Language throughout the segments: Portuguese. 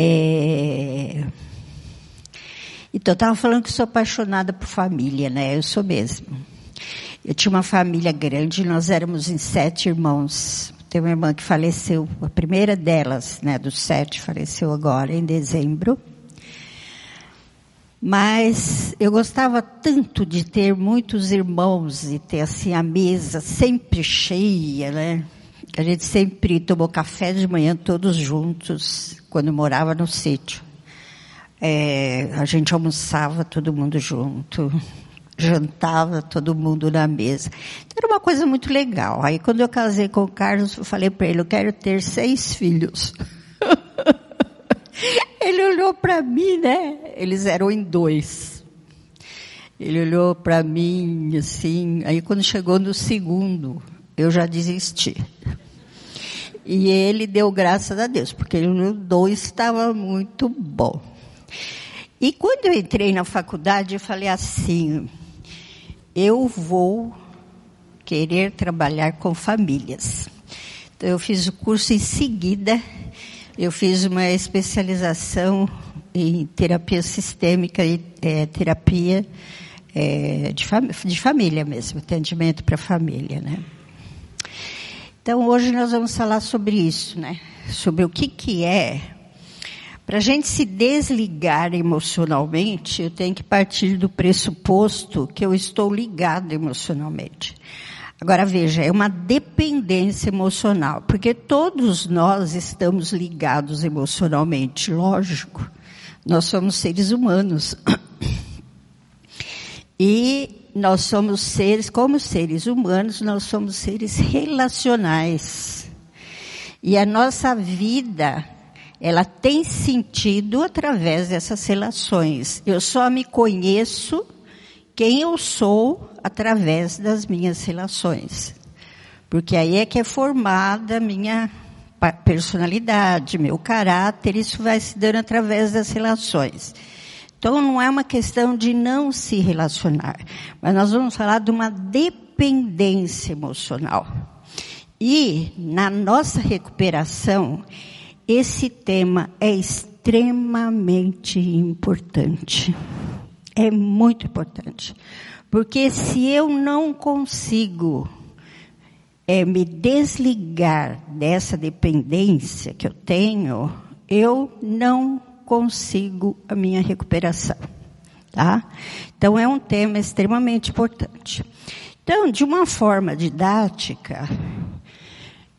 É... Então, eu estava falando que sou apaixonada por família, né? Eu sou mesmo. Eu tinha uma família grande, nós éramos em sete irmãos. Tem uma irmã que faleceu, a primeira delas, né, dos sete, faleceu agora em dezembro. Mas eu gostava tanto de ter muitos irmãos e ter assim a mesa sempre cheia, né? A gente sempre tomou café de manhã todos juntos, quando morava no sítio. É, a gente almoçava todo mundo junto, jantava todo mundo na mesa. Era uma coisa muito legal. Aí quando eu casei com o Carlos, eu falei para ele, eu quero ter seis filhos. ele olhou para mim, né? Eles eram em dois. Ele olhou para mim assim, aí quando chegou no segundo, eu já desisti. E ele deu graças a Deus, porque no dois estava muito bom. E quando eu entrei na faculdade, eu falei assim, eu vou querer trabalhar com famílias. Então, eu fiz o curso em seguida, eu fiz uma especialização em terapia sistêmica e é, terapia é, de, fam de família mesmo, atendimento para família, né? Então, hoje nós vamos falar sobre isso, né? Sobre o que, que é. Para a gente se desligar emocionalmente, eu tenho que partir do pressuposto que eu estou ligado emocionalmente. Agora veja, é uma dependência emocional, porque todos nós estamos ligados emocionalmente, lógico. Nós somos seres humanos. E nós somos seres, como seres humanos, nós somos seres relacionais. E a nossa vida, ela tem sentido através dessas relações. Eu só me conheço quem eu sou através das minhas relações. Porque aí é que é formada a minha personalidade, meu caráter, isso vai se dando através das relações. Então não é uma questão de não se relacionar, mas nós vamos falar de uma dependência emocional. E na nossa recuperação, esse tema é extremamente importante. É muito importante. Porque se eu não consigo é, me desligar dessa dependência que eu tenho, eu não consigo a minha recuperação. Tá? Então é um tema extremamente importante. Então, de uma forma didática,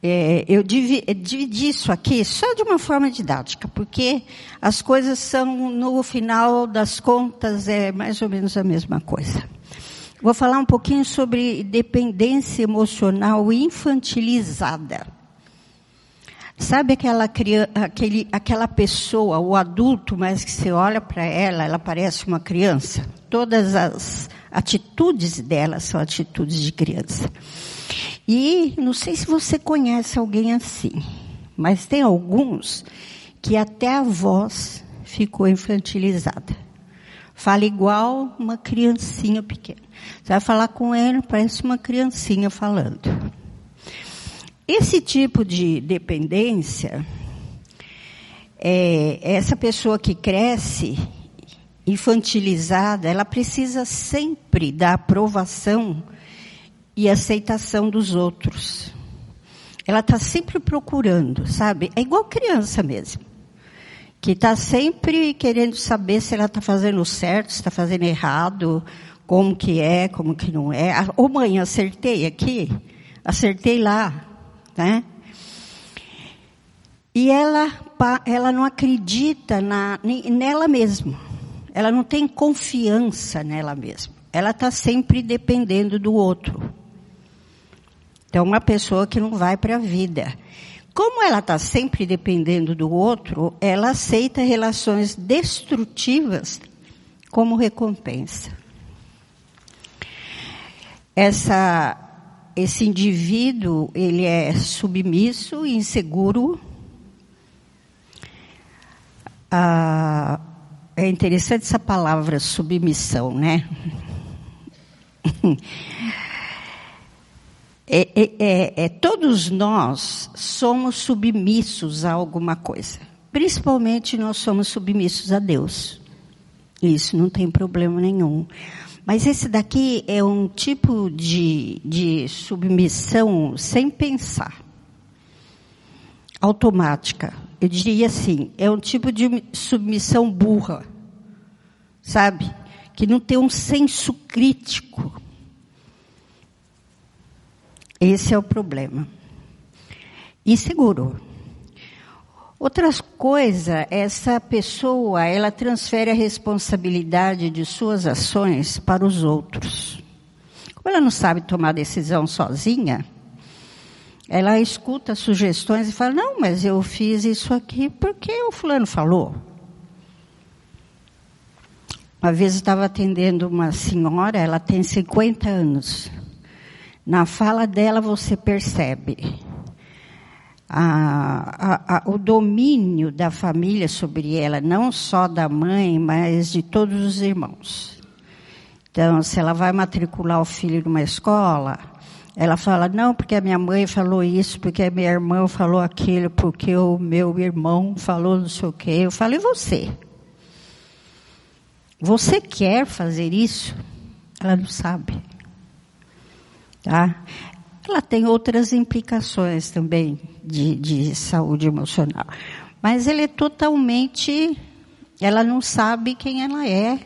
é, eu dividi isso aqui só de uma forma didática, porque as coisas são, no final das contas, é mais ou menos a mesma coisa. Vou falar um pouquinho sobre dependência emocional infantilizada. Sabe aquela, aquele, aquela pessoa, o adulto, mas que você olha para ela, ela parece uma criança? Todas as atitudes dela são atitudes de criança. E não sei se você conhece alguém assim, mas tem alguns que até a voz ficou infantilizada. Fala igual uma criancinha pequena. Você vai falar com ele, parece uma criancinha falando. Esse tipo de dependência, é, essa pessoa que cresce infantilizada, ela precisa sempre da aprovação e aceitação dos outros. Ela está sempre procurando, sabe? É igual criança mesmo. Que está sempre querendo saber se ela está fazendo certo, se está fazendo errado, como que é, como que não é. Ô mãe, acertei aqui? Acertei lá né? E ela, ela não acredita na, nela mesma. Ela não tem confiança nela mesma. Ela está sempre dependendo do outro. Então, uma pessoa que não vai para a vida. Como ela está sempre dependendo do outro, ela aceita relações destrutivas como recompensa. Essa esse indivíduo, ele é submisso e inseguro. Ah, é interessante essa palavra submissão, né? É, é, é, é, todos nós somos submissos a alguma coisa. Principalmente nós somos submissos a Deus. Isso não tem problema nenhum. Mas esse daqui é um tipo de, de submissão sem pensar. Automática. Eu diria assim, é um tipo de submissão burra. Sabe? Que não tem um senso crítico. Esse é o problema. Inseguro. Outra coisa, essa pessoa, ela transfere a responsabilidade de suas ações para os outros. Como ela não sabe tomar decisão sozinha, ela escuta sugestões e fala: Não, mas eu fiz isso aqui porque o fulano falou. Uma vez eu estava atendendo uma senhora, ela tem 50 anos. Na fala dela você percebe a, a, o domínio da família sobre ela, não só da mãe, mas de todos os irmãos. Então, se ela vai matricular o filho numa escola, ela fala, não, porque a minha mãe falou isso, porque a minha irmã falou aquilo, porque o meu irmão falou não sei o quê. Eu falo, e você? Você quer fazer isso? Ela não sabe. Tá? Ela tem outras implicações também de, de saúde emocional. Mas ela é totalmente, ela não sabe quem ela é.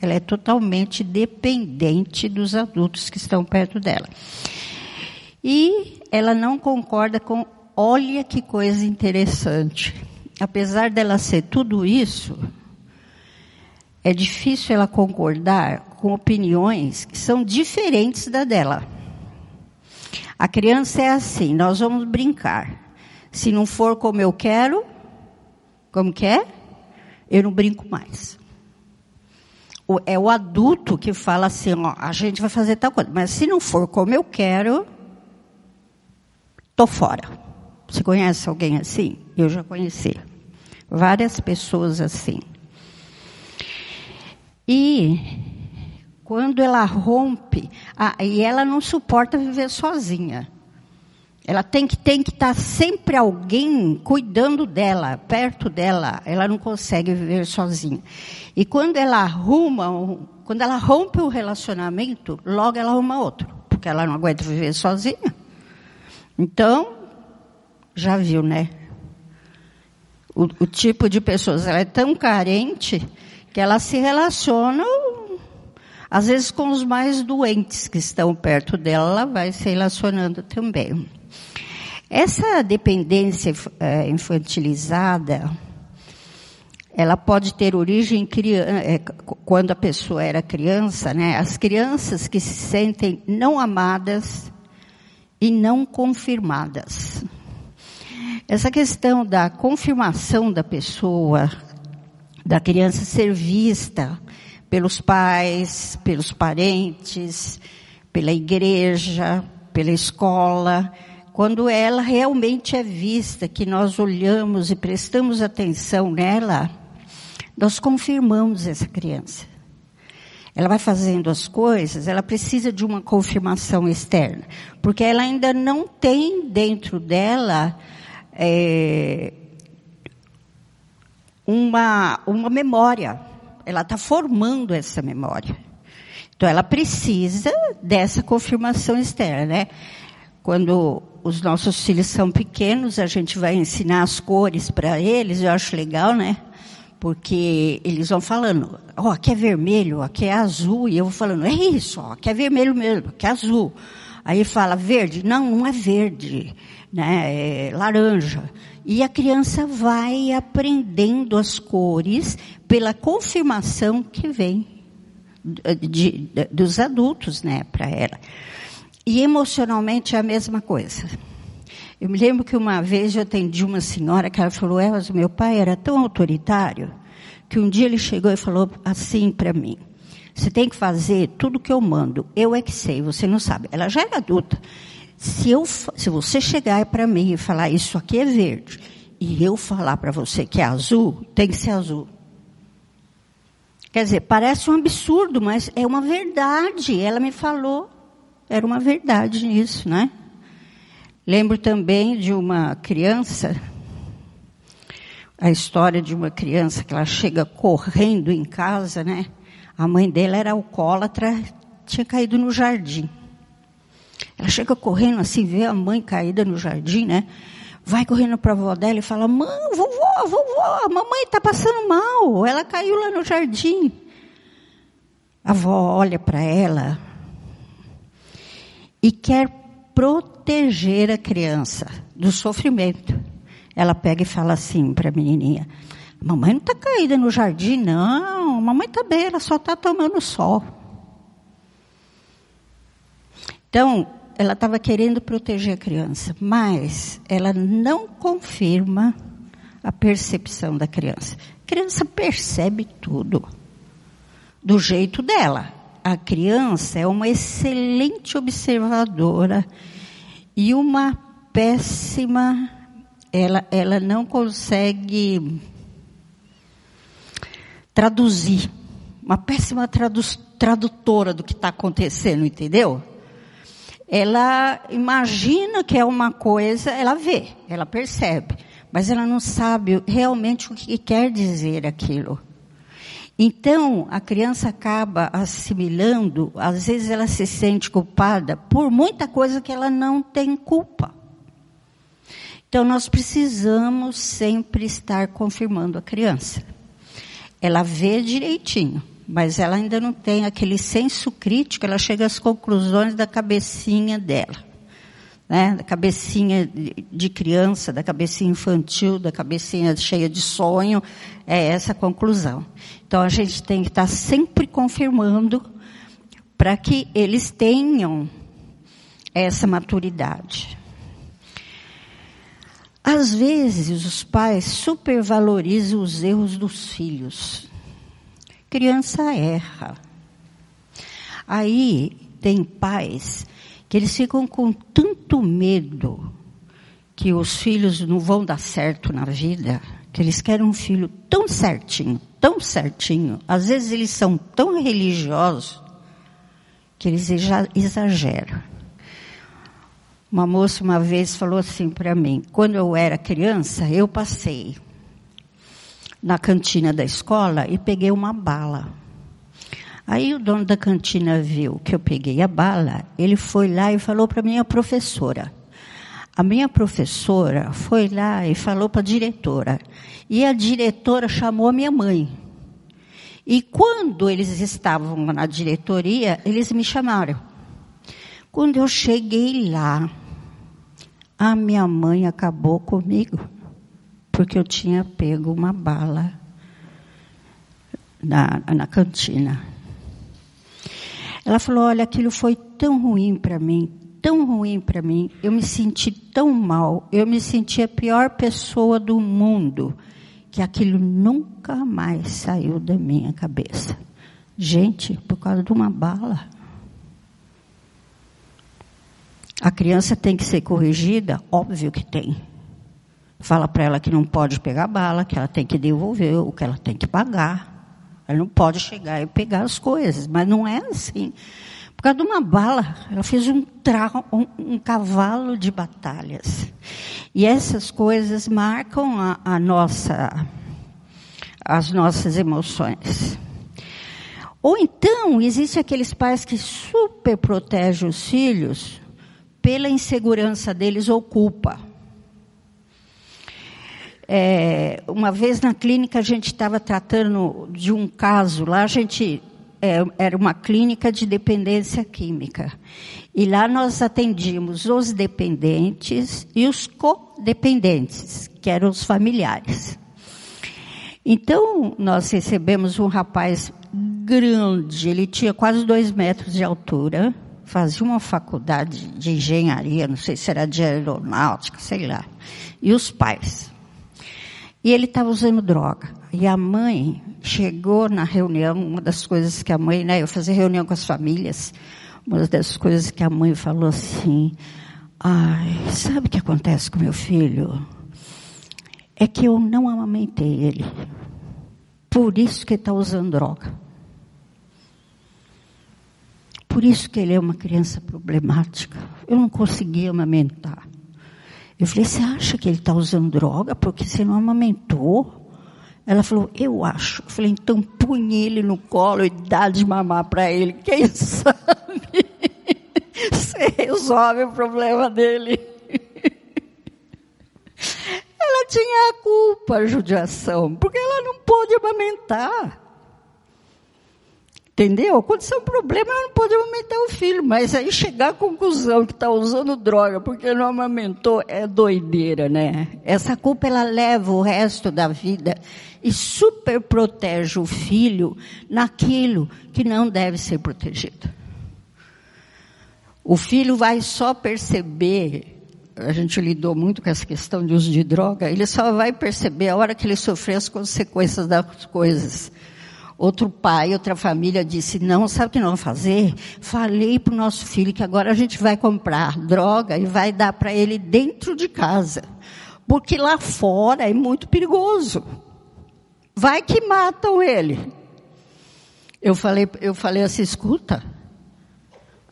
Ela é totalmente dependente dos adultos que estão perto dela. E ela não concorda com, olha que coisa interessante. Apesar dela ser tudo isso, é difícil ela concordar com opiniões que são diferentes da dela. A criança é assim, nós vamos brincar. Se não for como eu quero, como que é? Eu não brinco mais. É o adulto que fala assim, ó, a gente vai fazer tal coisa, mas se não for como eu quero, tô fora. Você conhece alguém assim? Eu já conheci. Várias pessoas assim. E quando ela rompe, ah, e ela não suporta viver sozinha. Ela tem que tem que estar sempre alguém cuidando dela, perto dela. Ela não consegue viver sozinha. E quando ela arruma, quando ela rompe o relacionamento, logo ela arruma outro, porque ela não aguenta viver sozinha. Então, já viu, né? O, o tipo de pessoas, ela é tão carente que ela se relaciona às vezes com os mais doentes que estão perto dela, ela vai se relacionando também. Essa dependência é, infantilizada, ela pode ter origem é, quando a pessoa era criança, né? As crianças que se sentem não amadas e não confirmadas. Essa questão da confirmação da pessoa, da criança ser vista, pelos pais, pelos parentes, pela igreja, pela escola, quando ela realmente é vista, que nós olhamos e prestamos atenção nela, nós confirmamos essa criança. Ela vai fazendo as coisas, ela precisa de uma confirmação externa, porque ela ainda não tem dentro dela é, uma, uma memória ela está formando essa memória. Então ela precisa dessa confirmação externa, né? Quando os nossos filhos são pequenos, a gente vai ensinar as cores para eles, eu acho legal, né? Porque eles vão falando, ó, oh, aqui é vermelho, aqui é azul, e eu vou falando, é isso, ó, aqui é vermelho mesmo, aqui é azul. Aí fala verde, não, não é verde, né? É laranja. E a criança vai aprendendo as cores pela confirmação que vem de, de, dos adultos, né, para ela. E emocionalmente é a mesma coisa. Eu me lembro que uma vez eu atendi uma senhora que ela falou, Elas, meu pai era tão autoritário que um dia ele chegou e falou assim para mim, você tem que fazer tudo que eu mando, eu é que sei, você não sabe. Ela já era adulta. Se, eu, se você chegar para mim e falar isso aqui é verde, e eu falar para você que é azul, tem que ser azul. Quer dizer, parece um absurdo, mas é uma verdade. Ela me falou, era uma verdade nisso, né? Lembro também de uma criança, a história de uma criança que ela chega correndo em casa, né? A mãe dela era alcoólatra, tinha caído no jardim. Ela chega correndo assim, vê a mãe caída no jardim, né? Vai correndo para a avó dela e fala: Mãe, vovó, vovó, a mamãe está passando mal. Ela caiu lá no jardim. A avó olha para ela e quer proteger a criança do sofrimento. Ela pega e fala assim para a menininha: Mamãe não está caída no jardim, não. Mamãe está bem, ela só está tomando sol. Então, ela estava querendo proteger a criança, mas ela não confirma a percepção da criança. A criança percebe tudo do jeito dela. A criança é uma excelente observadora e uma péssima. Ela, ela não consegue traduzir. Uma péssima tradu tradutora do que está acontecendo, entendeu? Ela imagina que é uma coisa, ela vê, ela percebe, mas ela não sabe realmente o que quer dizer aquilo. Então, a criança acaba assimilando, às vezes ela se sente culpada por muita coisa que ela não tem culpa. Então, nós precisamos sempre estar confirmando a criança. Ela vê direitinho, mas ela ainda não tem aquele senso crítico, ela chega às conclusões da cabecinha dela né, da cabecinha de criança, da cabecinha infantil, da cabecinha cheia de sonho, é essa a conclusão. Então a gente tem que estar sempre confirmando para que eles tenham essa maturidade. Às vezes os pais supervalorizam os erros dos filhos. Criança erra. Aí tem pais que eles ficam com tanto medo que os filhos não vão dar certo na vida, que eles querem um filho tão certinho, tão certinho. Às vezes eles são tão religiosos que eles exageram. Uma moça uma vez falou assim para mim: quando eu era criança, eu passei na cantina da escola e peguei uma bala. Aí o dono da cantina viu que eu peguei a bala, ele foi lá e falou para a minha professora. A minha professora foi lá e falou para a diretora. E a diretora chamou a minha mãe. E quando eles estavam na diretoria, eles me chamaram. Quando eu cheguei lá, a minha mãe acabou comigo, porque eu tinha pego uma bala na, na cantina. Ela falou: Olha, aquilo foi tão ruim para mim, tão ruim para mim. Eu me senti tão mal, eu me senti a pior pessoa do mundo, que aquilo nunca mais saiu da minha cabeça. Gente, por causa de uma bala. A criança tem que ser corrigida? Óbvio que tem. Fala para ela que não pode pegar bala, que ela tem que devolver o que ela tem que pagar. Ela não pode chegar e pegar as coisas, mas não é assim. Por causa de uma bala, ela fez um, um, um cavalo de batalhas. E essas coisas marcam a, a nossa, as nossas emoções. Ou então, existem aqueles pais que super protegem os filhos pela insegurança deles ou culpa. É, uma vez na clínica a gente estava tratando de um caso, lá a gente é, era uma clínica de dependência química. E lá nós atendíamos os dependentes e os codependentes, que eram os familiares. Então, nós recebemos um rapaz grande, ele tinha quase dois metros de altura, fazia uma faculdade de engenharia, não sei se era de aeronáutica, sei lá. E os pais. E ele estava usando droga. E a mãe chegou na reunião, uma das coisas que a mãe, né, eu fazia reunião com as famílias, uma das coisas que a mãe falou assim, ai, sabe o que acontece com meu filho? É que eu não amamentei ele. Por isso que ele está usando droga. Por isso que ele é uma criança problemática. Eu não conseguia amamentar. Eu falei, você acha que ele está usando droga porque você não amamentou? Ela falou, eu acho. Eu falei, então punhe ele no colo e dá de mamar para ele. Quem sabe você resolve o problema dele. Ela tinha a culpa, a judiação, porque ela não pôde amamentar. Entendeu? Aconteceu um problema, não pode amamentar o filho, mas aí chegar à conclusão que está usando droga porque não amamentou é doideira, né? Essa culpa ela leva o resto da vida e super protege o filho naquilo que não deve ser protegido. O filho vai só perceber, a gente lidou muito com essa questão de uso de droga, ele só vai perceber a hora que ele sofrer as consequências das coisas. Outro pai, outra família disse: Não, sabe o que nós vamos fazer? Falei para o nosso filho que agora a gente vai comprar droga e vai dar para ele dentro de casa. Porque lá fora é muito perigoso. Vai que matam ele. Eu falei, eu falei assim: escuta.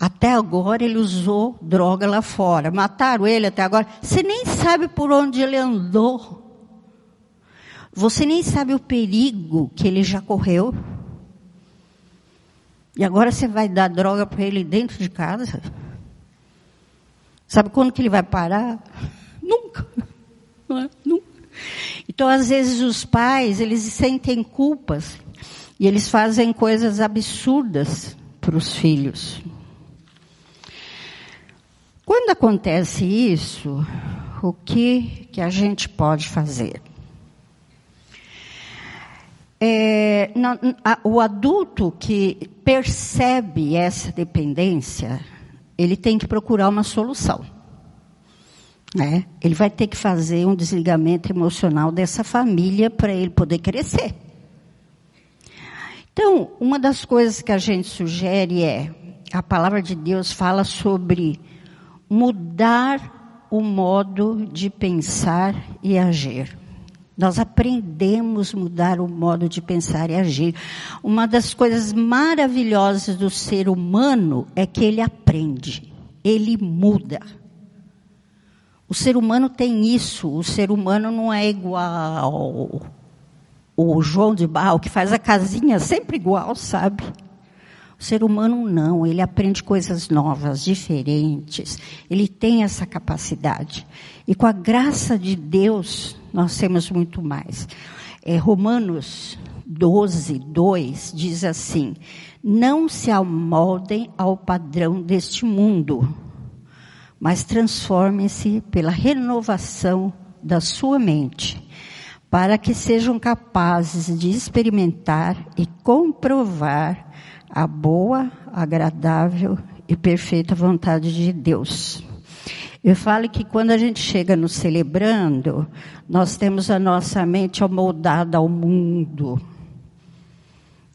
Até agora ele usou droga lá fora. Mataram ele até agora. Você nem sabe por onde ele andou. Você nem sabe o perigo que ele já correu. E agora você vai dar droga para ele dentro de casa? Sabe quando que ele vai parar? Nunca. É? Nunca. Então, às vezes, os pais, eles sentem culpas e eles fazem coisas absurdas para os filhos. Quando acontece isso, o que, que a gente pode fazer? É, não, a, o adulto que percebe essa dependência, ele tem que procurar uma solução. Né? Ele vai ter que fazer um desligamento emocional dessa família para ele poder crescer. Então, uma das coisas que a gente sugere é, a palavra de Deus fala sobre mudar o modo de pensar e agir. Nós aprendemos mudar o modo de pensar e agir. Uma das coisas maravilhosas do ser humano é que ele aprende, ele muda. O ser humano tem isso, o ser humano não é igual o João de Barro, que faz a casinha sempre igual, sabe? O ser humano não, ele aprende coisas novas, diferentes. Ele tem essa capacidade. E com a graça de Deus, nós temos muito mais. É, Romanos 12, 2 diz assim: Não se amoldem ao padrão deste mundo, mas transformem-se pela renovação da sua mente, para que sejam capazes de experimentar e comprovar a boa, agradável e perfeita vontade de Deus. Eu falo que quando a gente chega no celebrando, nós temos a nossa mente amoldada ao mundo.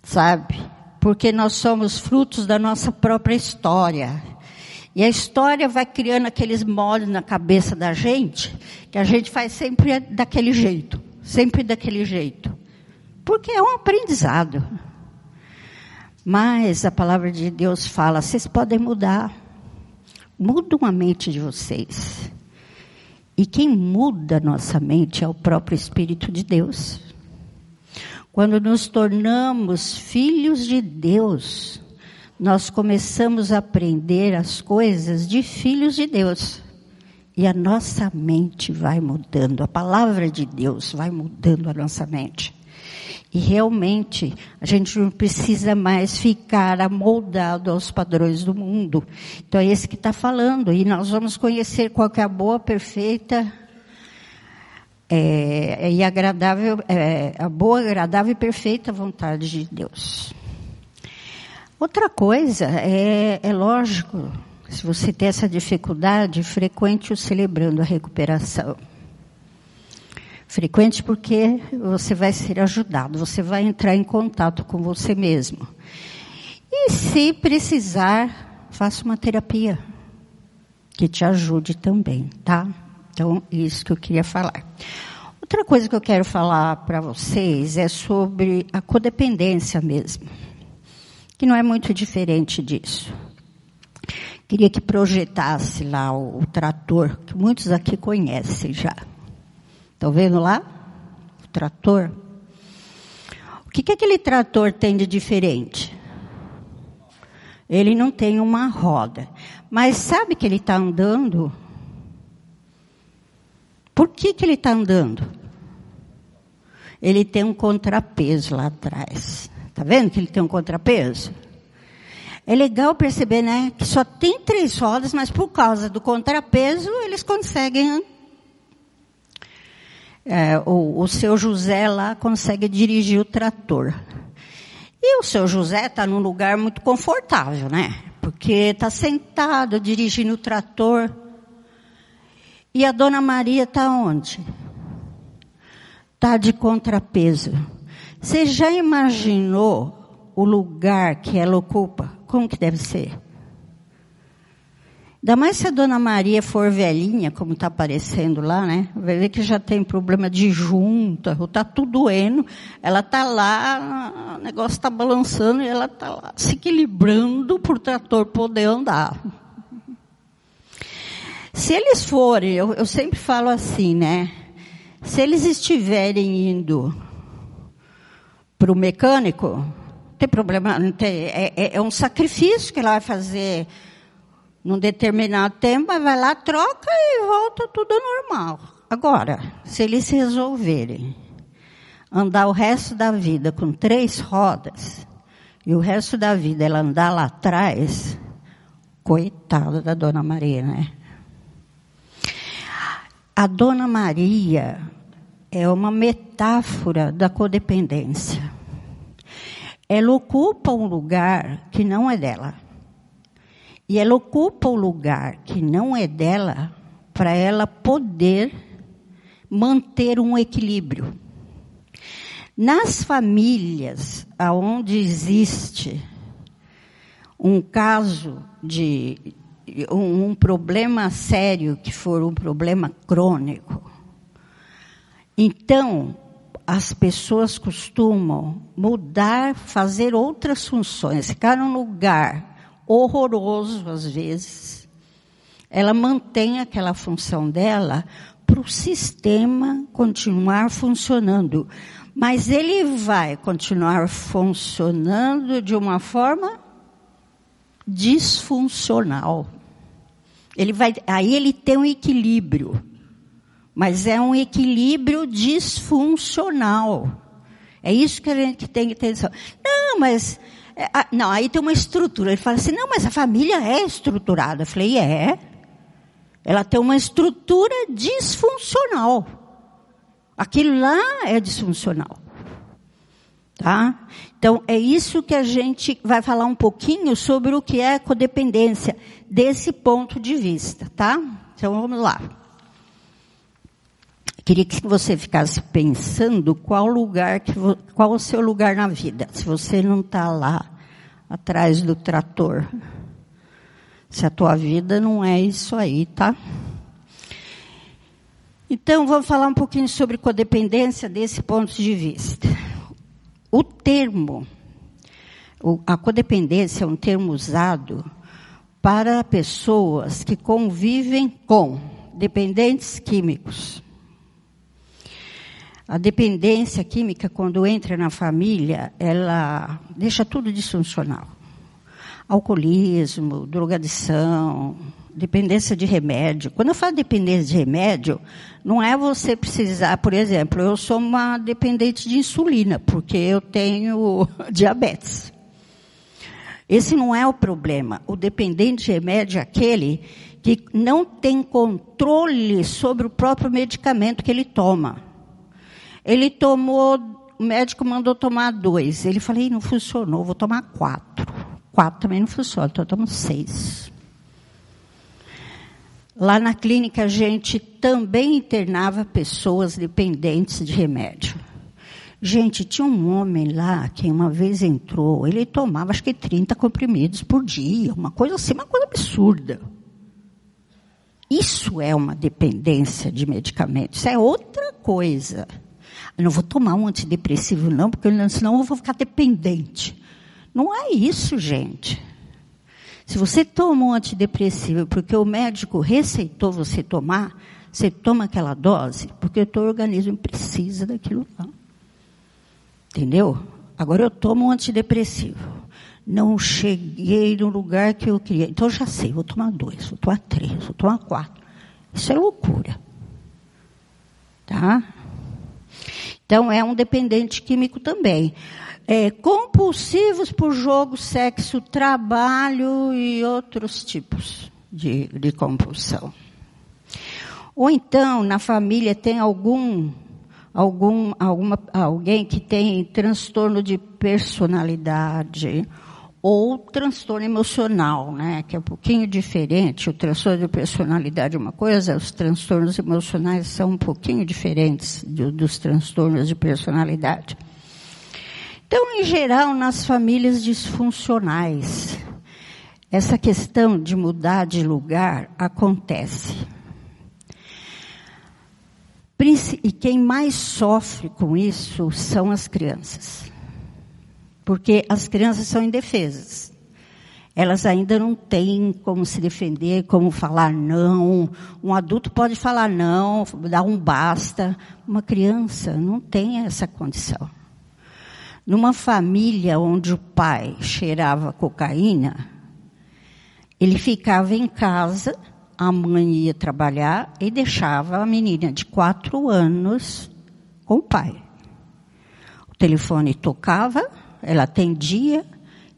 Sabe? Porque nós somos frutos da nossa própria história. E a história vai criando aqueles moldes na cabeça da gente, que a gente faz sempre daquele jeito. Sempre daquele jeito. Porque é um aprendizado. Mas a palavra de Deus fala: vocês podem mudar. Mudam a mente de vocês. E quem muda nossa mente é o próprio Espírito de Deus. Quando nos tornamos filhos de Deus, nós começamos a aprender as coisas de filhos de Deus. E a nossa mente vai mudando, a palavra de Deus vai mudando a nossa mente. E realmente, a gente não precisa mais ficar amoldado aos padrões do mundo. Então é esse que está falando. E nós vamos conhecer qual é a boa, perfeita é, e agradável, é, a boa, agradável e perfeita vontade de Deus. Outra coisa, é, é lógico, se você tem essa dificuldade, frequente o celebrando a recuperação. Frequente porque você vai ser ajudado, você vai entrar em contato com você mesmo. E se precisar, faça uma terapia que te ajude também, tá? Então, isso que eu queria falar. Outra coisa que eu quero falar para vocês é sobre a codependência mesmo, que não é muito diferente disso. Queria que projetasse lá o, o trator, que muitos aqui conhecem já. Estão vendo lá? O trator. O que, que aquele trator tem de diferente? Ele não tem uma roda. Mas sabe que ele está andando? Por que, que ele está andando? Ele tem um contrapeso lá atrás. Está vendo que ele tem um contrapeso? É legal perceber, né, que só tem três rodas, mas por causa do contrapeso eles conseguem. É, o, o seu José lá consegue dirigir o trator. E o seu José está num lugar muito confortável, né? Porque está sentado dirigindo o trator. E a dona Maria está onde? Está de contrapeso. Você já imaginou o lugar que ela ocupa? Como que deve ser? Ainda mais se a dona Maria for velhinha, como está aparecendo lá, né? Vai ver que já tem problema de junta, ou está tudo doendo. Ela está lá, o negócio está balançando e ela está lá se equilibrando para o trator poder andar. Se eles forem, eu, eu sempre falo assim, né? Se eles estiverem indo para o mecânico, tem problema, não tem, é, é, é um sacrifício que ela vai fazer num determinado tempo, mas vai lá, troca e volta tudo normal. Agora, se eles resolverem andar o resto da vida com três rodas, e o resto da vida ela andar lá atrás, coitada da Dona Maria, né? A Dona Maria é uma metáfora da codependência. Ela ocupa um lugar que não é dela. E ela ocupa o lugar que não é dela para ela poder manter um equilíbrio. Nas famílias onde existe um caso de um, problema sério que for um problema crônico, então as pessoas costumam mudar, fazer outras funções, ficar num lugar horroroso às vezes. Ela mantém aquela função dela para o sistema continuar funcionando. Mas ele vai continuar funcionando de uma forma disfuncional. Ele vai, aí ele tem um equilíbrio, mas é um equilíbrio disfuncional. É isso que a gente tem que ter. Não, mas não, aí tem uma estrutura. Ele fala assim, não, mas a família é estruturada. Eu falei, é. Ela tem uma estrutura disfuncional. Aquilo lá é disfuncional. Tá? Então, é isso que a gente vai falar um pouquinho sobre o que é codependência, desse ponto de vista, tá? Então, vamos lá. Queria que você ficasse pensando qual lugar, que, qual o seu lugar na vida. Se você não está lá atrás do trator, se a tua vida não é isso aí, tá? Então, vamos falar um pouquinho sobre codependência desse ponto de vista. O termo, a codependência é um termo usado para pessoas que convivem com dependentes químicos. A dependência química, quando entra na família, ela deixa tudo disfuncional. Alcoolismo, drogadição, dependência de remédio. Quando eu falo dependência de remédio, não é você precisar, por exemplo, eu sou uma dependente de insulina, porque eu tenho diabetes. Esse não é o problema. O dependente de remédio é aquele que não tem controle sobre o próprio medicamento que ele toma. Ele tomou, o médico mandou tomar dois. Ele falou, não funcionou, vou tomar quatro. Quatro também não funcionou, então eu tomo seis. Lá na clínica a gente também internava pessoas dependentes de remédio. Gente, tinha um homem lá que uma vez entrou, ele tomava acho que 30 comprimidos por dia, uma coisa assim, uma coisa absurda. Isso é uma dependência de medicamentos, isso é outra coisa. Eu não vou tomar um antidepressivo não, porque senão eu vou ficar dependente. Não é isso, gente. Se você toma um antidepressivo porque o médico receitou você tomar, você toma aquela dose porque o teu organismo precisa daquilo lá. Entendeu? Agora eu tomo um antidepressivo. Não cheguei no lugar que eu queria. Então eu já sei, vou tomar dois, vou tomar três, vou tomar quatro. Isso é loucura. Tá? Então é um dependente químico também é, compulsivos por jogo, sexo, trabalho e outros tipos de, de compulsão. Ou então, na família tem algum, algum, alguma, alguém que tem transtorno de personalidade ou transtorno emocional, né, que é um pouquinho diferente. O transtorno de personalidade é uma coisa, os transtornos emocionais são um pouquinho diferentes do, dos transtornos de personalidade. Então, em geral, nas famílias disfuncionais, essa questão de mudar de lugar acontece. E quem mais sofre com isso são as crianças. Porque as crianças são indefesas. Elas ainda não têm como se defender, como falar não. Um adulto pode falar não, dar um basta. Uma criança não tem essa condição. Numa família onde o pai cheirava cocaína, ele ficava em casa, a mãe ia trabalhar e deixava a menina de quatro anos com o pai. O telefone tocava, ela atendia,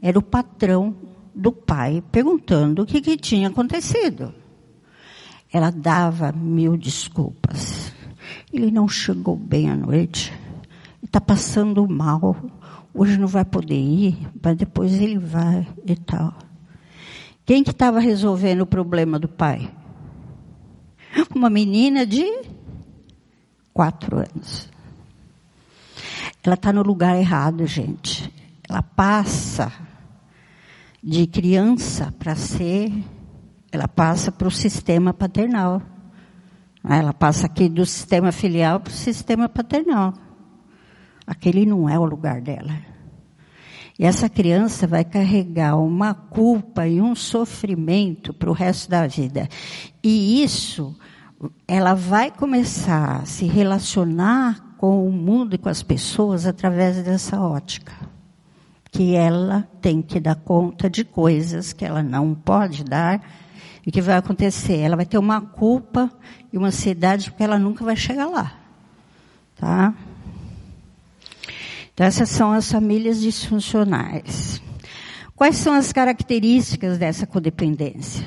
era o patrão do pai perguntando o que, que tinha acontecido. Ela dava mil desculpas. Ele não chegou bem à noite, está passando mal, hoje não vai poder ir, mas depois ele vai e tal. Quem que estava resolvendo o problema do pai? Uma menina de quatro anos. Ela está no lugar errado, gente. Ela passa de criança para ser, ela passa para o sistema paternal. Ela passa aqui do sistema filial para o sistema paternal. Aquele não é o lugar dela. E essa criança vai carregar uma culpa e um sofrimento para o resto da vida. E isso, ela vai começar a se relacionar com o mundo e com as pessoas através dessa ótica. Que ela tem que dar conta de coisas que ela não pode dar. E que vai acontecer? Ela vai ter uma culpa e uma ansiedade porque ela nunca vai chegar lá. Tá? Então, essas são as famílias disfuncionais. Quais são as características dessa codependência?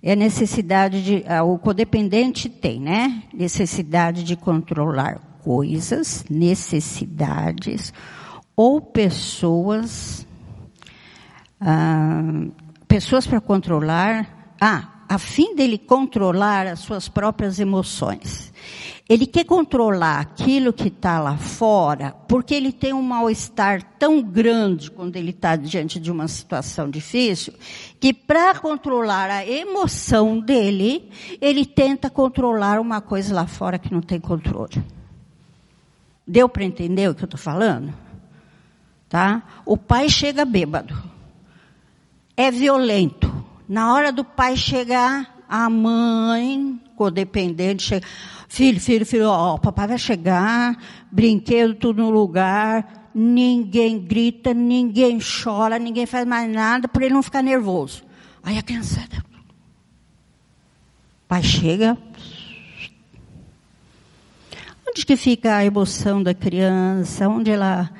É a necessidade de, ah, o codependente tem, né? Necessidade de controlar coisas, necessidades ou pessoas, ah, pessoas para controlar, ah, a fim dele controlar as suas próprias emoções. Ele quer controlar aquilo que está lá fora, porque ele tem um mal-estar tão grande quando ele está diante de uma situação difícil, que para controlar a emoção dele, ele tenta controlar uma coisa lá fora que não tem controle. Deu para entender o que eu estou falando? Tá? O pai chega bêbado. É violento. Na hora do pai chegar, a mãe, codependente, chega. Filho, filho, filho, ó, o papai vai chegar, brinquedo tudo no lugar, ninguém grita, ninguém chora, ninguém faz mais nada para ele não ficar nervoso. Aí a criançada. Pai chega. Onde que fica a emoção da criança? Onde ela,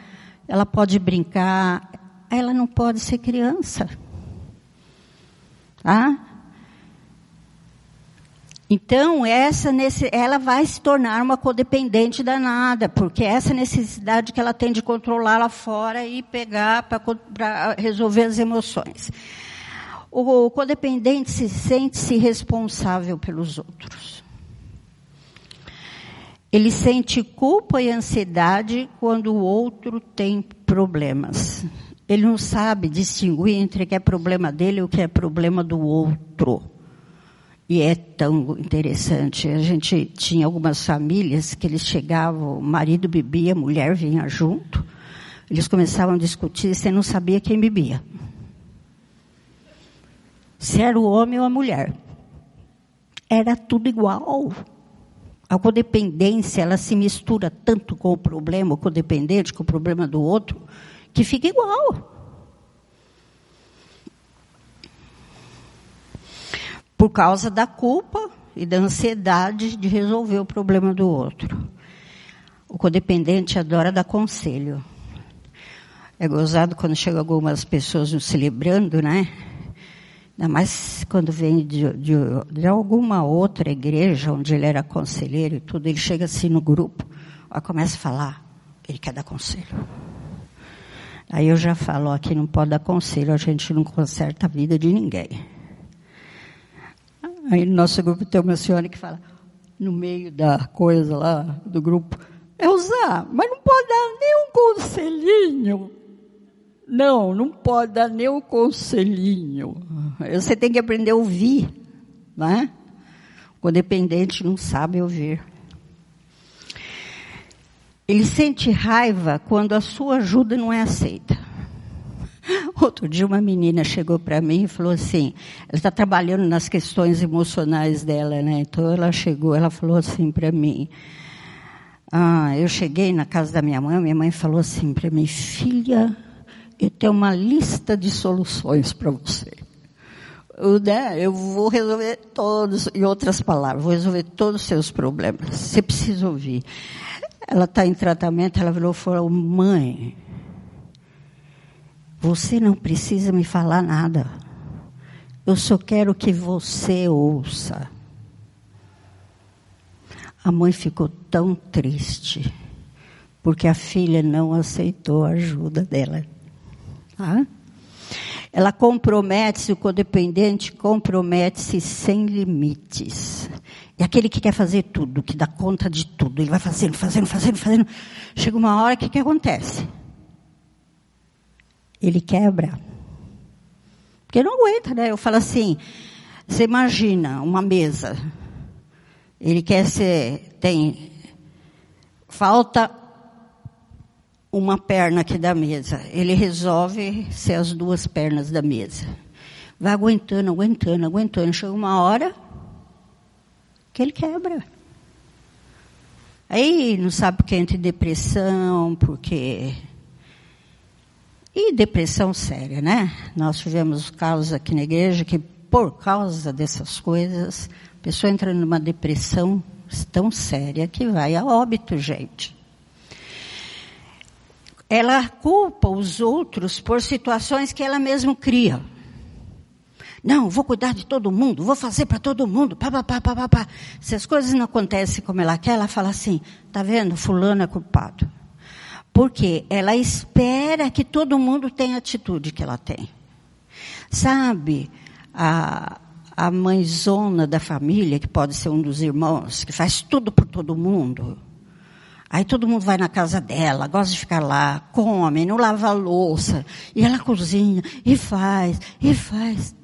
ela pode brincar? Ela não pode ser criança. Tá? Então, essa, ela vai se tornar uma codependente danada, porque essa necessidade que ela tem de controlar lá fora e pegar para resolver as emoções. O codependente se sente-se responsável pelos outros. Ele sente culpa e ansiedade quando o outro tem problemas. Ele não sabe distinguir entre o que é problema dele e o que é problema do outro. E é tão interessante. A gente tinha algumas famílias que eles chegavam, o marido bebia, a mulher vinha junto. Eles começavam a discutir, você não sabia quem bebia. se era o homem ou a mulher. Era tudo igual. A codependência, ela se mistura tanto com o problema, o codependente, com o problema do outro, que fica igual. Por causa da culpa e da ansiedade de resolver o problema do outro. O codependente adora dar conselho. É gozado quando chegam algumas pessoas nos celebrando, né? Ainda mais quando vem de, de, de, alguma outra igreja onde ele era conselheiro e tudo, ele chega assim no grupo, ó, começa a falar, ele quer dar conselho. Aí eu já falo, aqui não pode dar conselho, a gente não conserta a vida de ninguém. Aí no nosso grupo tem uma senhora que fala, no meio da coisa lá, do grupo, é usar, mas não pode dar nem um conselhinho. Não, não pode dar nem um conselhinho. Você tem que aprender a ouvir, né? O dependente não sabe ouvir. Ele sente raiva quando a sua ajuda não é aceita. Outro dia uma menina chegou para mim e falou assim, ela está trabalhando nas questões emocionais dela, né? Então ela chegou, ela falou assim para mim, ah, eu cheguei na casa da minha mãe, minha mãe falou assim para mim, filha, eu tenho uma lista de soluções para você. Eu, né, eu vou resolver todos, em outras palavras, vou resolver todos os seus problemas. Você precisa ouvir. Ela está em tratamento, ela virou e falou, mãe, você não precisa me falar nada. Eu só quero que você ouça. A mãe ficou tão triste, porque a filha não aceitou a ajuda dela. Tá? Ela compromete-se, o codependente compromete-se sem limites. É aquele que quer fazer tudo, que dá conta de tudo. Ele vai fazendo, fazendo, fazendo, fazendo. Chega uma hora que que acontece? Ele quebra. Porque não aguenta, né? Eu falo assim, você imagina uma mesa. Ele quer ser, tem, falta uma perna aqui da mesa. Ele resolve ser as duas pernas da mesa. Vai aguentando, aguentando, aguentando. Chega uma hora que ele quebra. Aí não sabe porque entra em depressão, porque. E depressão séria, né? Nós tivemos casos aqui na igreja que, por causa dessas coisas, a pessoa entra numa depressão tão séria que vai a óbito, gente ela culpa os outros por situações que ela mesma cria. Não, vou cuidar de todo mundo, vou fazer para todo mundo, pá, pá, pá, pá, pá, Se as coisas não acontecem como ela quer, ela fala assim, tá vendo, fulano é culpado. Porque ela espera que todo mundo tenha a atitude que ela tem. Sabe, a, a mãezona da família, que pode ser um dos irmãos, que faz tudo por todo mundo, Aí todo mundo vai na casa dela, gosta de ficar lá, come, não lava a louça, e ela cozinha, e faz, e faz.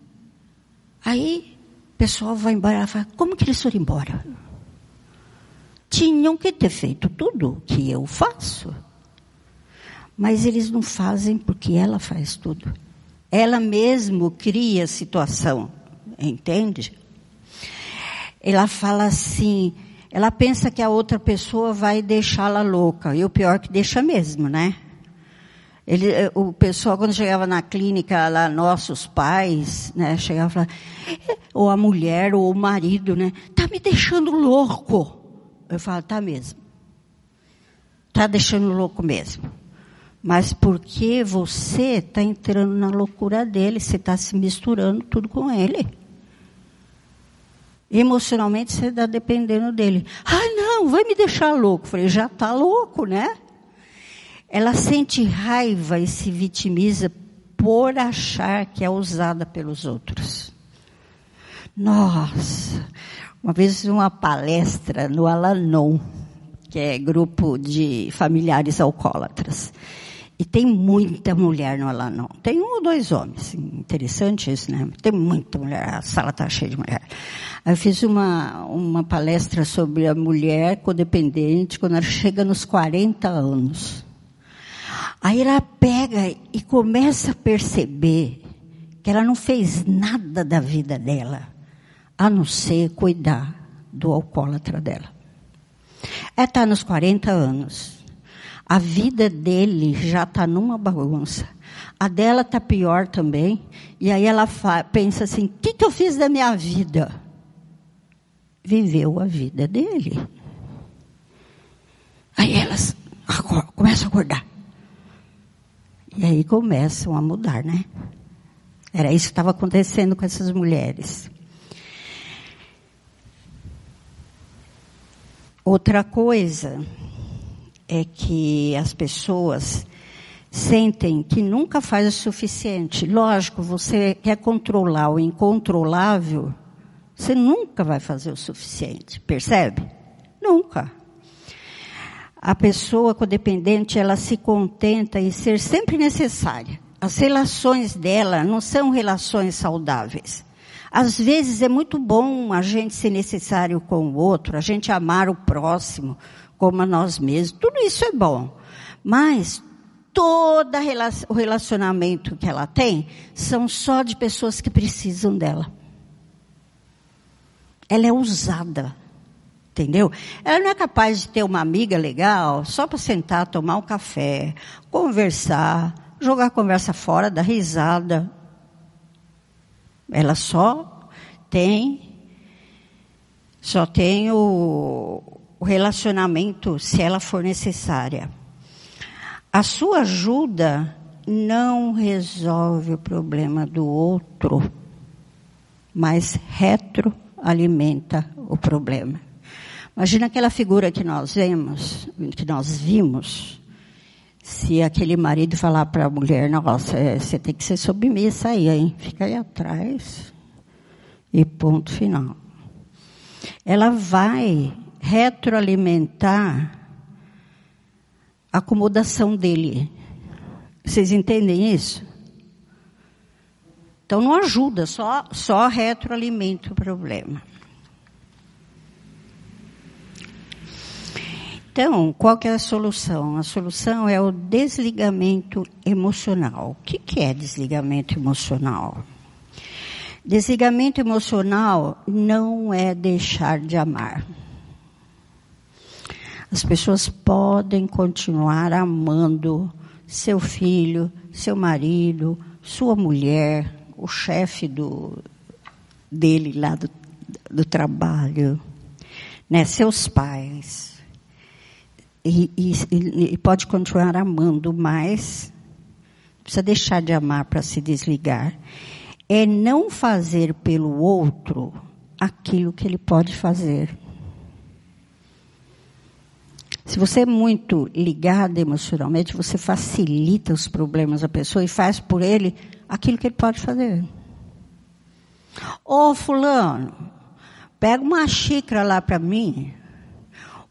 Aí o pessoal vai embora fala, como que eles foram embora? Tinham que ter feito tudo que eu faço. Mas eles não fazem porque ela faz tudo. Ela mesmo cria a situação, entende? Ela fala assim, ela pensa que a outra pessoa vai deixá-la louca. E o pior é que deixa mesmo, né? Ele, eh, o pessoal, quando chegava na clínica lá, nossos pais, né, chegava e falava, é, ou a mulher, ou o marido, né, tá me deixando louco. Eu falo, tá mesmo. Tá deixando louco mesmo. Mas porque você está entrando na loucura dele, você está se misturando tudo com ele. Emocionalmente você está dependendo dele. Ah, não, vai me deixar louco. falei, já está louco, né? Ela sente raiva e se vitimiza por achar que é usada pelos outros. Nossa, uma vez uma palestra no Alanon, que é grupo de familiares alcoólatras. E tem muita mulher no Alanon. Tem um ou dois homens. Interessante isso, né? Tem muita mulher. A sala está cheia de mulher. Eu fiz uma, uma palestra sobre a mulher codependente quando ela chega nos 40 anos. Aí ela pega e começa a perceber que ela não fez nada da vida dela, a não ser cuidar do alcoólatra dela. Ela está nos 40 anos. A vida dele já está numa bagunça. A dela está pior também. E aí ela pensa assim: o que, que eu fiz da minha vida? Viveu a vida dele. Aí elas começam a acordar. E aí começam a mudar, né? Era isso que estava acontecendo com essas mulheres. Outra coisa é que as pessoas sentem que nunca faz o suficiente. Lógico, você quer controlar o incontrolável, você nunca vai fazer o suficiente, percebe? Nunca. A pessoa codependente, ela se contenta em ser sempre necessária. As relações dela não são relações saudáveis. Às vezes é muito bom a gente ser necessário com o outro, a gente amar o próximo como a nós mesmos. Tudo isso é bom. Mas todo o relacionamento que ela tem são só de pessoas que precisam dela. Ela é usada. Entendeu? Ela não é capaz de ter uma amiga legal só para sentar, tomar um café, conversar, jogar a conversa fora, dar risada. Ela só tem, só tem o, o relacionamento se ela for necessária. A sua ajuda não resolve o problema do outro, mas retroalimenta o problema. Imagina aquela figura que nós vemos, que nós vimos, se aquele marido falar para a mulher, nossa, é, você tem que ser submissa aí, hein? Fica aí atrás. E ponto final. Ela vai retroalimentar a acomodação dele. Vocês entendem isso? Então não ajuda, só, só retroalimenta o problema. Então, qual que é a solução? A solução é o desligamento emocional. O que, que é desligamento emocional? Desligamento emocional não é deixar de amar. As pessoas podem continuar amando seu filho, seu marido, sua mulher, o chefe do, dele lá do, do trabalho, né, seus pais e, e, e pode continuar amando, mas precisa deixar de amar para se desligar. É não fazer pelo outro aquilo que ele pode fazer. Se você é muito ligado emocionalmente, você facilita os problemas da pessoa e faz por ele aquilo que ele pode fazer. Ô oh, fulano, pega uma xícara lá para mim.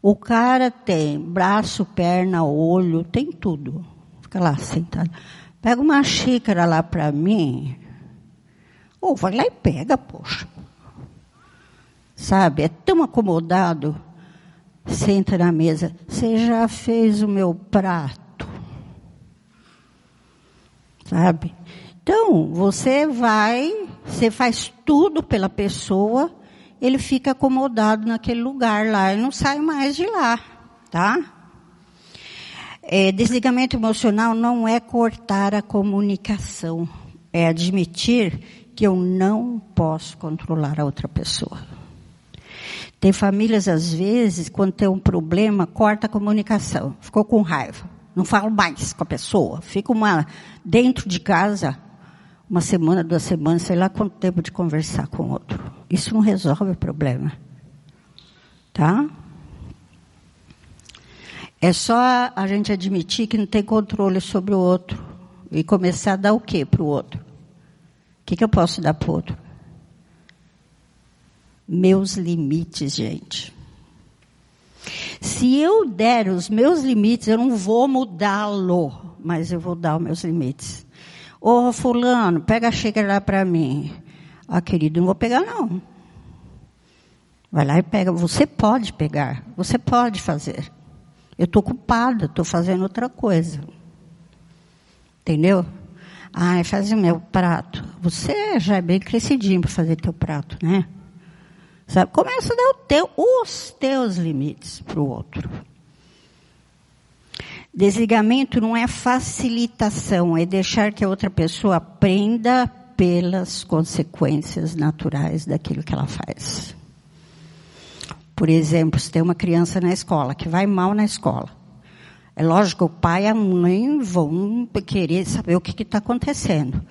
O cara tem braço, perna, olho, tem tudo. Fica lá sentado. Pega uma xícara lá para mim. Ou oh, vai lá e pega, poxa. Sabe, é tão acomodado. Senta na mesa. Você já fez o meu prato. Sabe? Então, você vai, você faz tudo pela pessoa ele fica acomodado naquele lugar lá e não sai mais de lá, tá? É, desligamento emocional não é cortar a comunicação, é admitir que eu não posso controlar a outra pessoa. Tem famílias, às vezes, quando tem um problema, corta a comunicação. Ficou com raiva. Não falo mais com a pessoa. Fica uma, dentro de casa, uma semana, duas semanas, sei lá quanto tempo de conversar com o outro. Isso não resolve o problema. Tá? É só a gente admitir que não tem controle sobre o outro e começar a dar o que para o outro? O que, que eu posso dar para o outro? Meus limites, gente. Se eu der os meus limites, eu não vou mudá-lo, mas eu vou dar os meus limites. Ô oh, fulano, pega a xícara lá para mim. Ah, querido, não vou pegar não. Vai lá e pega. Você pode pegar, você pode fazer. Eu estou ocupada, estou fazendo outra coisa. Entendeu? Ai, faz o meu prato. Você já é bem crescidinho para fazer teu prato, né? Sabe? Começa a dar teu, os teus limites para o outro. Desligamento não é facilitação, é deixar que a outra pessoa aprenda pelas consequências naturais daquilo que ela faz. Por exemplo, se tem uma criança na escola que vai mal na escola, é lógico que o pai e a mãe vão querer saber o que está acontecendo.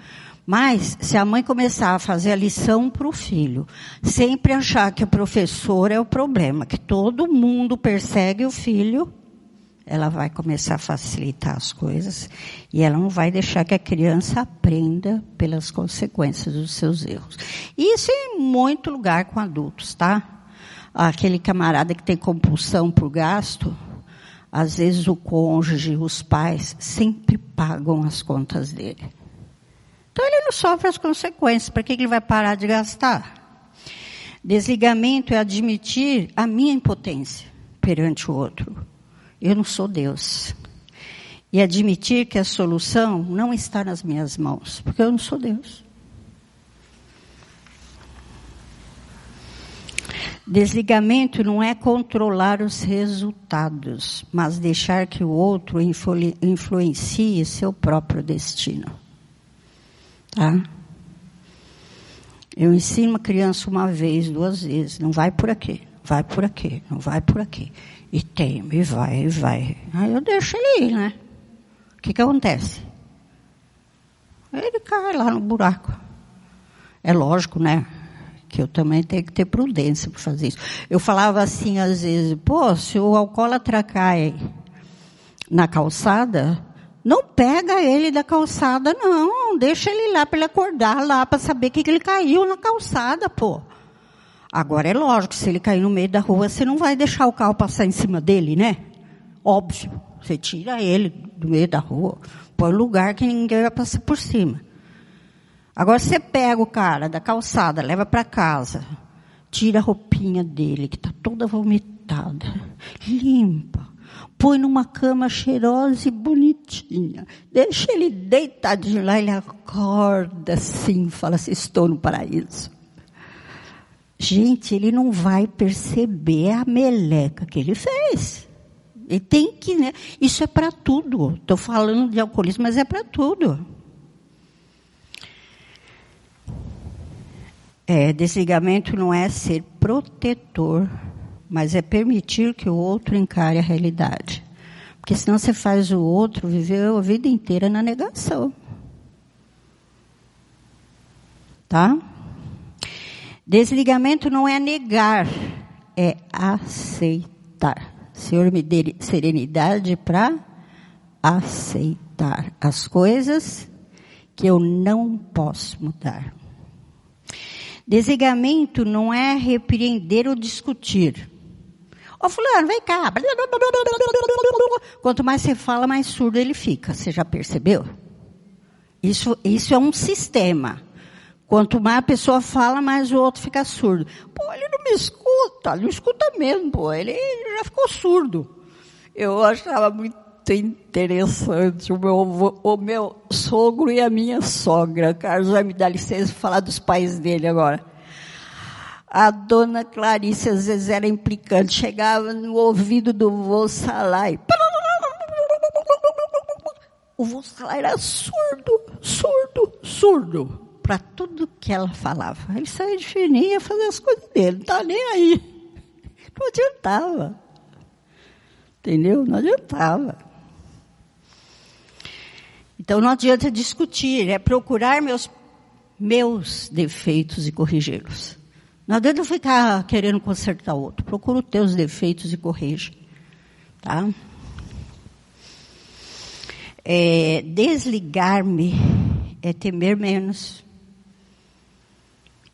Mas, se a mãe começar a fazer a lição para o filho, sempre achar que o professor é o problema, que todo mundo persegue o filho, ela vai começar a facilitar as coisas e ela não vai deixar que a criança aprenda pelas consequências dos seus erros. Isso em muito lugar com adultos, tá? Aquele camarada que tem compulsão por gasto, às vezes o cônjuge, os pais, sempre pagam as contas dele. Então ele não sofre as consequências. Para que ele vai parar de gastar? Desligamento é admitir a minha impotência perante o outro. Eu não sou Deus. E admitir que a solução não está nas minhas mãos, porque eu não sou Deus. Desligamento não é controlar os resultados, mas deixar que o outro influ influencie seu próprio destino. Tá? Eu ensino uma criança uma vez, duas vezes, não vai por aqui, vai por aqui, não vai por aqui. E tem, e vai, e vai. Aí eu deixo ele ir, né? O que que acontece? Ele cai lá no buraco. É lógico, né? Que eu também tenho que ter prudência para fazer isso. Eu falava assim às vezes, pô, se o alcoólatra cai na calçada, não pega ele da calçada, não. Deixa ele lá para ele acordar lá para saber que ele caiu na calçada, pô. Agora é lógico, se ele cair no meio da rua, você não vai deixar o carro passar em cima dele, né? Óbvio. Você tira ele do meio da rua, põe lugar que ninguém vai passar por cima. Agora você pega o cara da calçada, leva para casa, tira a roupinha dele, que está toda vomitada, limpa, põe numa cama cheirosa e bonitinha, deixa ele deitadinho lá, ele acorda assim, fala assim, estou no paraíso. Gente, ele não vai perceber a meleca que ele fez. Ele tem que, né? Isso é para tudo. Estou falando de alcoolismo, mas é para tudo. É, desligamento não é ser protetor, mas é permitir que o outro encare a realidade. Porque senão você faz o outro viver a vida inteira na negação. Tá? Desligamento não é negar, é aceitar. Senhor, me dê serenidade para aceitar as coisas que eu não posso mudar. Desligamento não é repreender ou discutir. Ô fulano, vem cá. Quanto mais você fala, mais surdo ele fica. Você já percebeu? Isso, isso é um sistema. Quanto mais a pessoa fala, mais o outro fica surdo. Pô, ele não me escuta, não escuta mesmo, pô, ele, ele já ficou surdo. Eu achava muito interessante o meu, o meu sogro e a minha sogra. Carlos vai me dar licença para falar dos pais dele agora. A dona Clarice às vezes era implicante, chegava no ouvido do vô Salai. O vô Salai era surdo, surdo, surdo para tudo que ela falava. Ele saía de fininha fazer as coisas dele, não estava nem aí. Não adiantava. Entendeu? Não adiantava. Então não adianta discutir, é procurar meus, meus defeitos e corrigi-los. Não adianta ficar querendo consertar outro. Procura os teus defeitos e corrige. Tá? É, Desligar-me é temer menos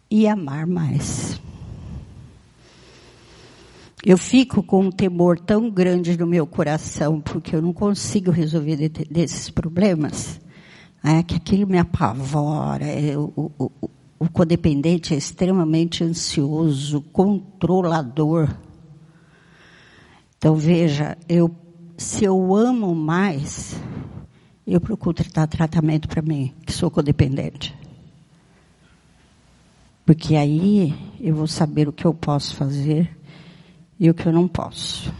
e amar mais. Eu fico com um temor tão grande no meu coração, porque eu não consigo resolver de, desses problemas, é, que aquilo me apavora. É, o, o, o codependente é extremamente ansioso, controlador. Então veja, eu, se eu amo mais, eu procuro tratar tratamento para mim, que sou codependente. Porque aí eu vou saber o que eu posso fazer e o que eu não posso.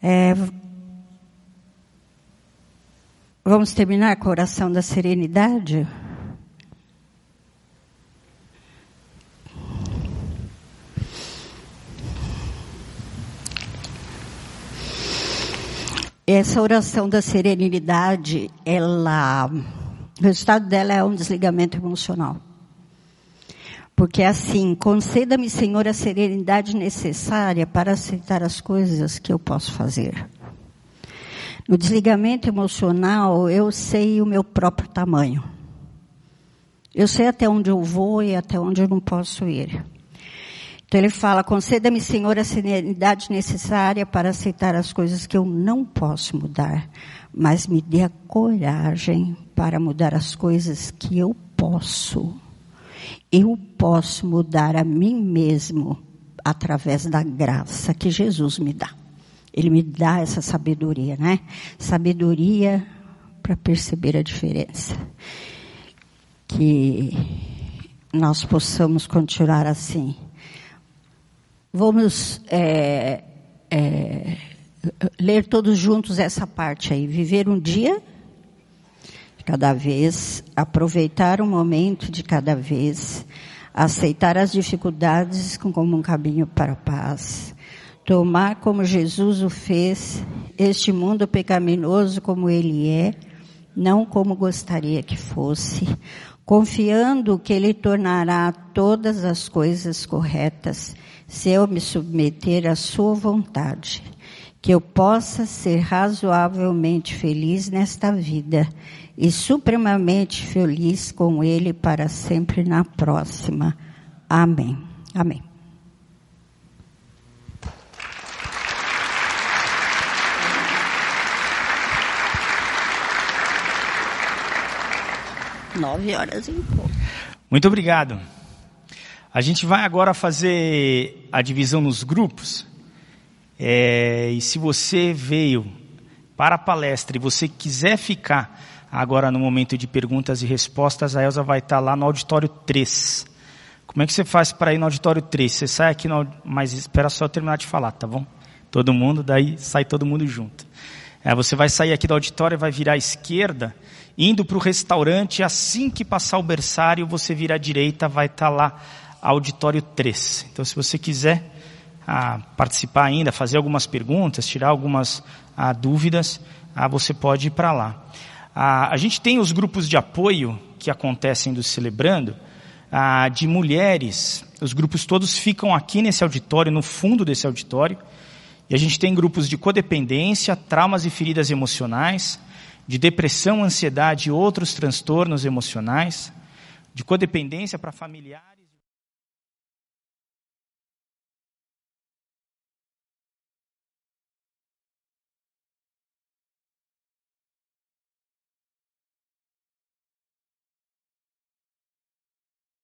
É, vamos terminar com a oração da serenidade? Essa oração da serenidade, ela, o resultado dela é um desligamento emocional. Porque é assim, conceda-me, Senhor, a serenidade necessária para aceitar as coisas que eu posso fazer. No desligamento emocional, eu sei o meu próprio tamanho. Eu sei até onde eu vou e até onde eu não posso ir. Então ele fala: conceda-me, Senhor, a serenidade necessária para aceitar as coisas que eu não posso mudar, mas me dê a coragem para mudar as coisas que eu posso. Eu posso mudar a mim mesmo através da graça que Jesus me dá. Ele me dá essa sabedoria, né? Sabedoria para perceber a diferença. Que nós possamos continuar assim Vamos é, é, ler todos juntos essa parte aí. Viver um dia de cada vez, aproveitar um momento de cada vez, aceitar as dificuldades como um caminho para a paz, tomar como Jesus o fez, este mundo pecaminoso como ele é, não como gostaria que fosse, confiando que ele tornará todas as coisas corretas se eu me submeter à sua vontade, que eu possa ser razoavelmente feliz nesta vida e supremamente feliz com Ele para sempre na próxima. Amém. Amém. Nove horas e pouco. Muito obrigado. A gente vai agora fazer a divisão nos grupos. É, e se você veio para a palestra e você quiser ficar agora no momento de perguntas e respostas, a Elza vai estar lá no auditório 3. Como é que você faz para ir no auditório 3? Você sai aqui, no, mas espera só eu terminar de falar, tá bom? Todo mundo, daí sai todo mundo junto. É, você vai sair aqui do auditório vai virar à esquerda, indo para o restaurante, assim que passar o berçário, você vira à direita, vai estar lá auditório 3. Então, se você quiser ah, participar ainda, fazer algumas perguntas, tirar algumas ah, dúvidas, ah, você pode ir para lá. Ah, a gente tem os grupos de apoio que acontecem do Celebrando, ah, de mulheres. Os grupos todos ficam aqui nesse auditório, no fundo desse auditório. E a gente tem grupos de codependência, traumas e feridas emocionais, de depressão, ansiedade e outros transtornos emocionais, de codependência para familiares.